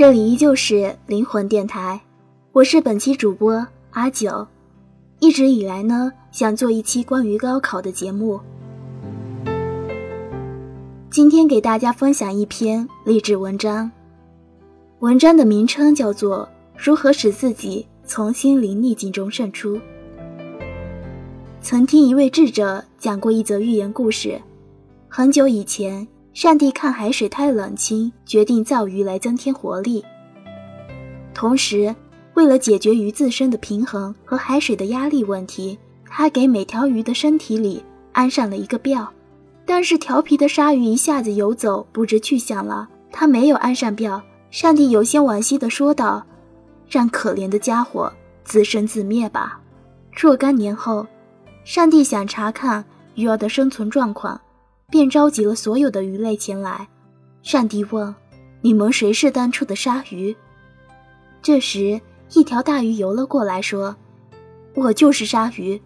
这里依旧是灵魂电台，我是本期主播阿九。一直以来呢，想做一期关于高考的节目。今天给大家分享一篇励志文章，文章的名称叫做《如何使自己从心灵逆境中胜出》。曾听一位智者讲过一则寓言故事，很久以前。上帝看海水太冷清，决定造鱼来增添活力。同时，为了解决鱼自身的平衡和海水的压力问题，他给每条鱼的身体里安上了一个鳔。但是调皮的鲨鱼一下子游走不知去向了，它没有安上鳔。上帝有些惋惜地说道：“让可怜的家伙自生自灭吧。”若干年后，上帝想查看鱼儿的生存状况。便召集了所有的鱼类前来。上帝问：“你们谁是当初的鲨鱼？”这时，一条大鱼游了过来，说：“我就是鲨鱼。”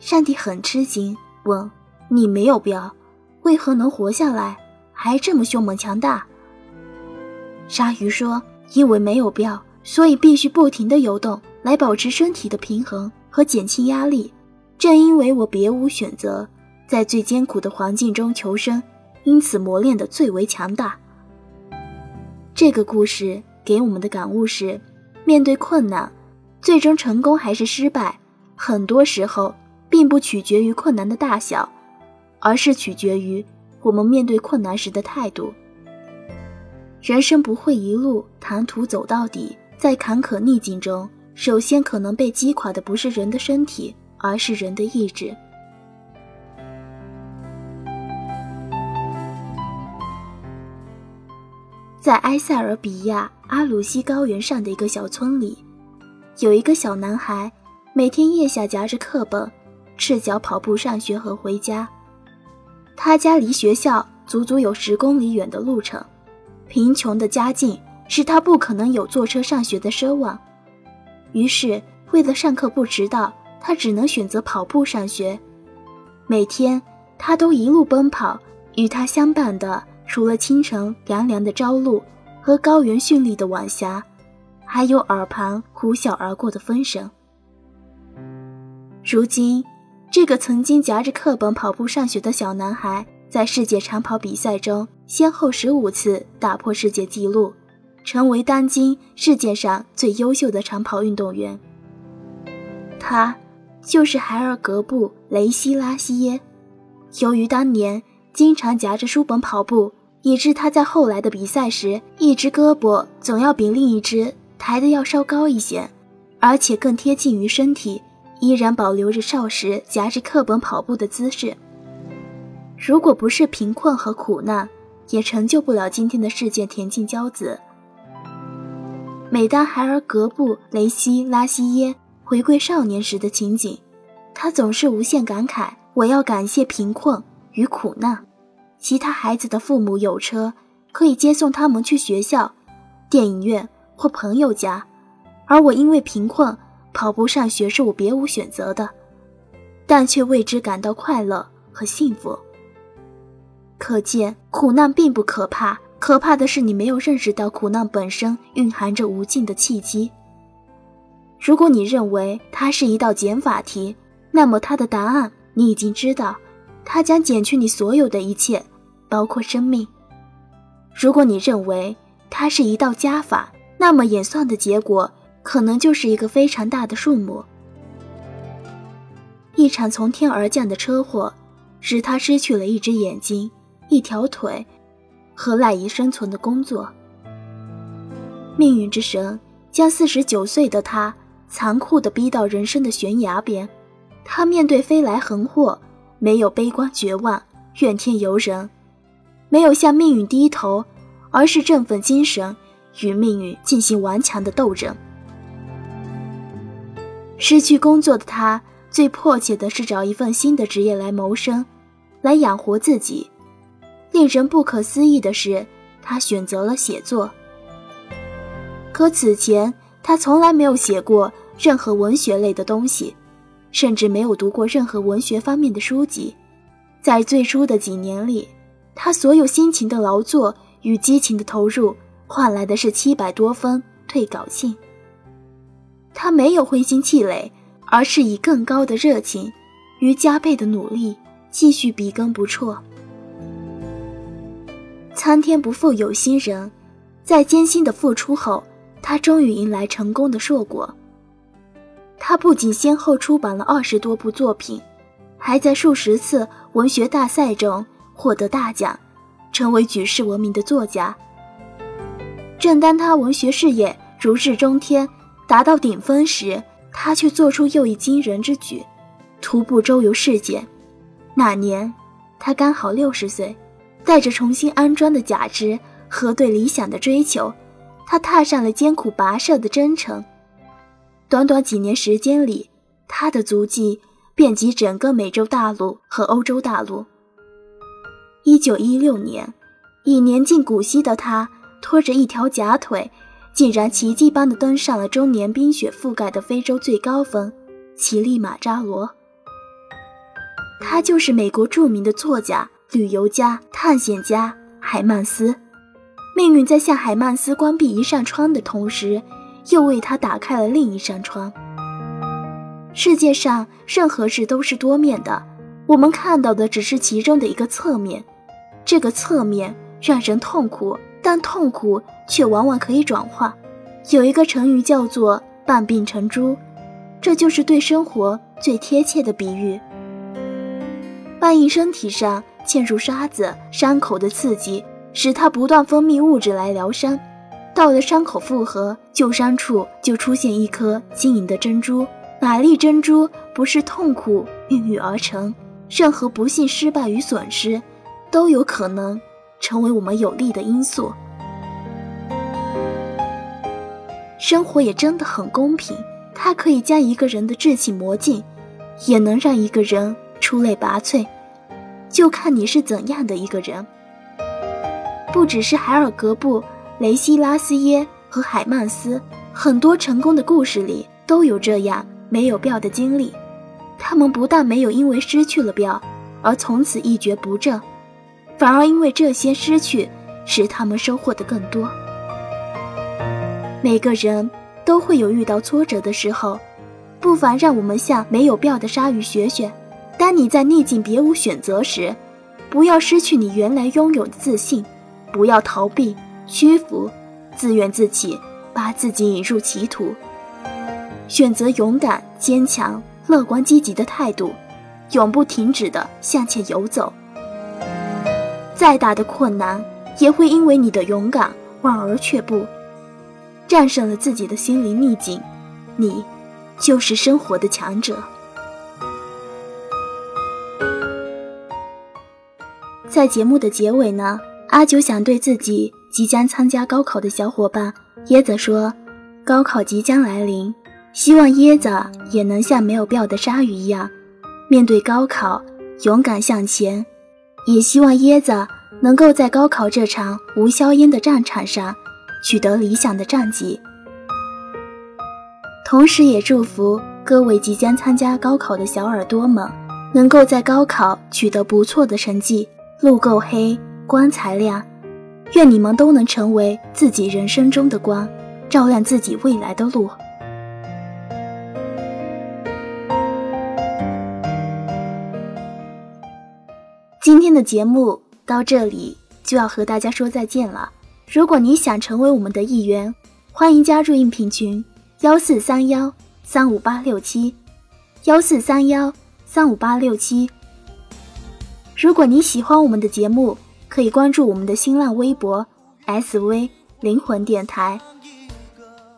上帝很吃惊，问：“你没有标，为何能活下来，还这么凶猛强大？”鲨鱼说：“因为没有标，所以必须不停地游动，来保持身体的平衡和减轻压力。正因为我别无选择。”在最艰苦的环境中求生，因此磨练的最为强大。这个故事给我们的感悟是：面对困难，最终成功还是失败，很多时候并不取决于困难的大小，而是取决于我们面对困难时的态度。人生不会一路坦途走到底，在坎坷逆境中，首先可能被击垮的不是人的身体，而是人的意志。在埃塞俄比亚阿鲁西高原上的一个小村里，有一个小男孩，每天腋下夹着课本，赤脚跑步上学和回家。他家离学校足足有十公里远的路程，贫穷的家境使他不可能有坐车上学的奢望。于是，为了上课不迟到，他只能选择跑步上学。每天，他都一路奔跑，与他相伴的。除了清晨凉凉的朝露和高原绚丽的晚霞，还有耳旁呼啸而过的风声。如今，这个曾经夹着课本跑步上学的小男孩，在世界长跑比赛中先后十五次打破世界纪录，成为当今世界上最优秀的长跑运动员。他就是海尔格布·雷西拉西耶。由于当年经常夹着书本跑步，以致他在后来的比赛时，一只胳膊总要比另一只抬得要稍高一些，而且更贴近于身体，依然保留着少时夹着课本跑步的姿势。如果不是贫困和苦难，也成就不了今天的世界田径骄子。每当海尔格布雷西拉西耶回归少年时的情景，他总是无限感慨：“我要感谢贫困与苦难。”其他孩子的父母有车，可以接送他们去学校、电影院或朋友家，而我因为贫困，跑步上学是我别无选择的，但却为之感到快乐和幸福。可见，苦难并不可怕，可怕的是你没有认识到苦难本身蕴含着无尽的契机。如果你认为它是一道减法题，那么它的答案你已经知道，它将减去你所有的一切。包括生命。如果你认为它是一道加法，那么演算的结果可能就是一个非常大的数目。一场从天而降的车祸，使他失去了一只眼睛、一条腿和赖以生存的工作。命运之神将四十九岁的他残酷地逼到人生的悬崖边。他面对飞来横祸，没有悲观绝望、怨天尤人。没有向命运低头，而是振奋精神，与命运进行顽强的斗争。失去工作的他，最迫切的是找一份新的职业来谋生，来养活自己。令人不可思议的是，他选择了写作。可此前，他从来没有写过任何文学类的东西，甚至没有读过任何文学方面的书籍。在最初的几年里。他所有辛勤的劳作与激情的投入，换来的是七百多封退稿信。他没有灰心气馁，而是以更高的热情与加倍的努力继续笔耕不辍。苍天不负有心人，在艰辛的付出后，他终于迎来成功的硕果。他不仅先后出版了二十多部作品，还在数十次文学大赛中获得大奖，成为举世闻名的作家。正当他文学事业如日中天、达到顶峰时，他却做出又一惊人之举，徒步周游世界。那年，他刚好六十岁，带着重新安装的假肢和对理想的追求，他踏上了艰苦跋涉的征程。短短几年时间里，他的足迹遍及整个美洲大陆和欧洲大陆。一九一六年，已年近古稀的他，拖着一条假腿，竟然奇迹般的登上了终年冰雪覆盖的非洲最高峰——乞力马扎罗。他就是美国著名的作家、旅游家、探险家海曼斯。命运在向海曼斯关闭一扇窗的同时，又为他打开了另一扇窗。世界上任何事都是多面的，我们看到的只是其中的一个侧面。这个侧面让人痛苦，但痛苦却往往可以转化。有一个成语叫做“半病成珠”，这就是对生活最贴切的比喻。半印身体上嵌入沙子，伤口的刺激使它不断分泌物质来疗伤。到了伤口复合，旧伤处就出现一颗晶莹的珍珠。哪粒珍珠不是痛苦孕育而成？任何不幸、失败与损失，都有可能成为我们有利的因素。生活也真的很公平，它可以将一个人的志气磨尽，也能让一个人出类拔萃，就看你是怎样的一个人。不只是海尔格布。雷西拉斯耶和海曼斯，很多成功的故事里都有这样没有标的经历。他们不但没有因为失去了标而从此一蹶不振，反而因为这些失去，使他们收获的更多。每个人都会有遇到挫折的时候，不妨让我们向没有必要的鲨鱼学学：当你在逆境别无选择时，不要失去你原来拥有的自信，不要逃避。屈服，自怨自弃，把自己引入歧途。选择勇敢、坚强、乐观、积极的态度，永不停止的向前游走。再大的困难，也会因为你的勇敢望而却步。战胜了自己的心灵逆境，你就是生活的强者。在节目的结尾呢，阿九想对自己。即将参加高考的小伙伴椰子说：“高考即将来临，希望椰子也能像没有标的鲨鱼一样，面对高考勇敢向前。也希望椰子能够在高考这场无硝烟的战场上取得理想的战绩。同时，也祝福各位即将参加高考的小耳朵们，能够在高考取得不错的成绩，路够黑，光才亮。”愿你们都能成为自己人生中的光，照亮自己未来的路。今天的节目到这里就要和大家说再见了。如果你想成为我们的一员，欢迎加入应聘群：幺四三幺三五八六七，幺四三幺三五八六七。如果你喜欢我们的节目，可以关注我们的新浪微博 “SV 灵魂电台”，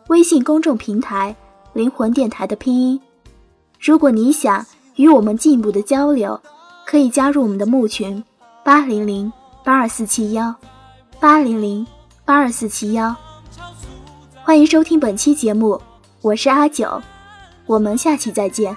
微信公众平台“灵魂电台”的拼音。如果你想与我们进一步的交流，可以加入我们的募群：八零零八二四七幺八零零八二四七幺。欢迎收听本期节目，我是阿九，我们下期再见。